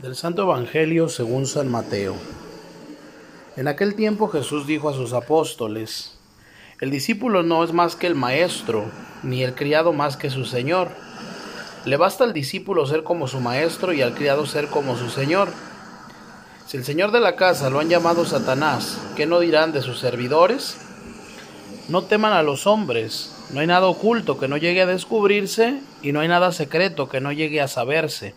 Del Santo Evangelio según San Mateo. En aquel tiempo Jesús dijo a sus apóstoles, El discípulo no es más que el maestro, ni el criado más que su señor. Le basta al discípulo ser como su maestro y al criado ser como su señor. Si el señor de la casa lo han llamado Satanás, ¿qué no dirán de sus servidores? No teman a los hombres, no hay nada oculto que no llegue a descubrirse y no hay nada secreto que no llegue a saberse.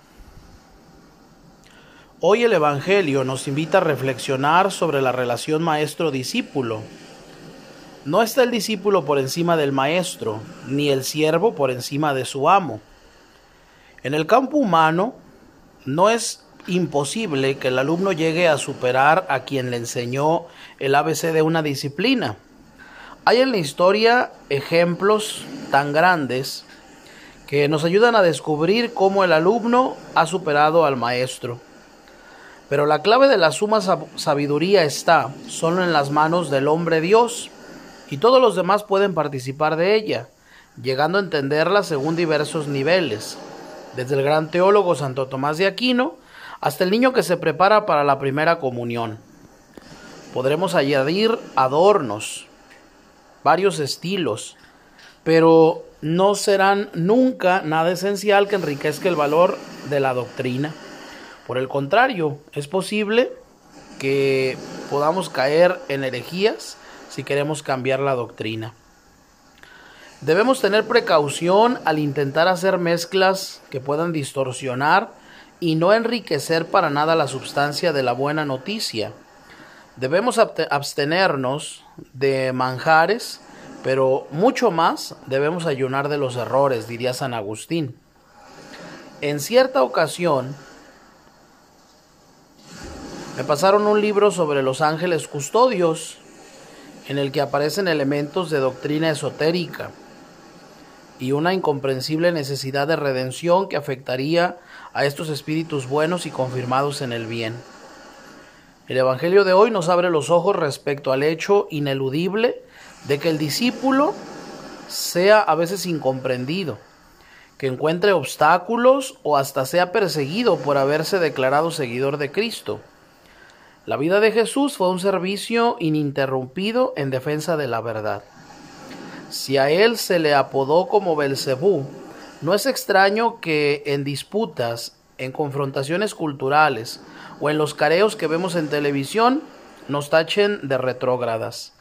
Hoy el Evangelio nos invita a reflexionar sobre la relación maestro-discípulo. No está el discípulo por encima del maestro, ni el siervo por encima de su amo. En el campo humano, no es imposible que el alumno llegue a superar a quien le enseñó el ABC de una disciplina. Hay en la historia ejemplos tan grandes que nos ayudan a descubrir cómo el alumno ha superado al maestro. Pero la clave de la suma sabiduría está solo en las manos del hombre Dios, y todos los demás pueden participar de ella, llegando a entenderla según diversos niveles, desde el gran teólogo Santo Tomás de Aquino hasta el niño que se prepara para la primera comunión. Podremos añadir adornos, varios estilos, pero no serán nunca nada esencial que enriquezca el valor de la doctrina. Por el contrario, es posible que podamos caer en herejías si queremos cambiar la doctrina. Debemos tener precaución al intentar hacer mezclas que puedan distorsionar y no enriquecer para nada la sustancia de la buena noticia. Debemos abstenernos de manjares, pero mucho más debemos ayunar de los errores, diría San Agustín. En cierta ocasión, me pasaron un libro sobre los ángeles custodios, en el que aparecen elementos de doctrina esotérica y una incomprensible necesidad de redención que afectaría a estos espíritus buenos y confirmados en el bien. El Evangelio de hoy nos abre los ojos respecto al hecho ineludible de que el discípulo sea a veces incomprendido, que encuentre obstáculos o hasta sea perseguido por haberse declarado seguidor de Cristo. La vida de Jesús fue un servicio ininterrumpido en defensa de la verdad. Si a él se le apodó como Belcebú, no es extraño que en disputas, en confrontaciones culturales o en los careos que vemos en televisión nos tachen de retrógradas.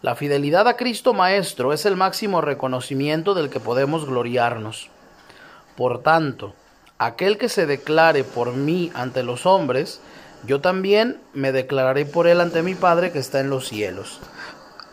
La fidelidad a Cristo Maestro es el máximo reconocimiento del que podemos gloriarnos. Por tanto, aquel que se declare por mí ante los hombres, yo también me declararé por él ante mi Padre que está en los cielos.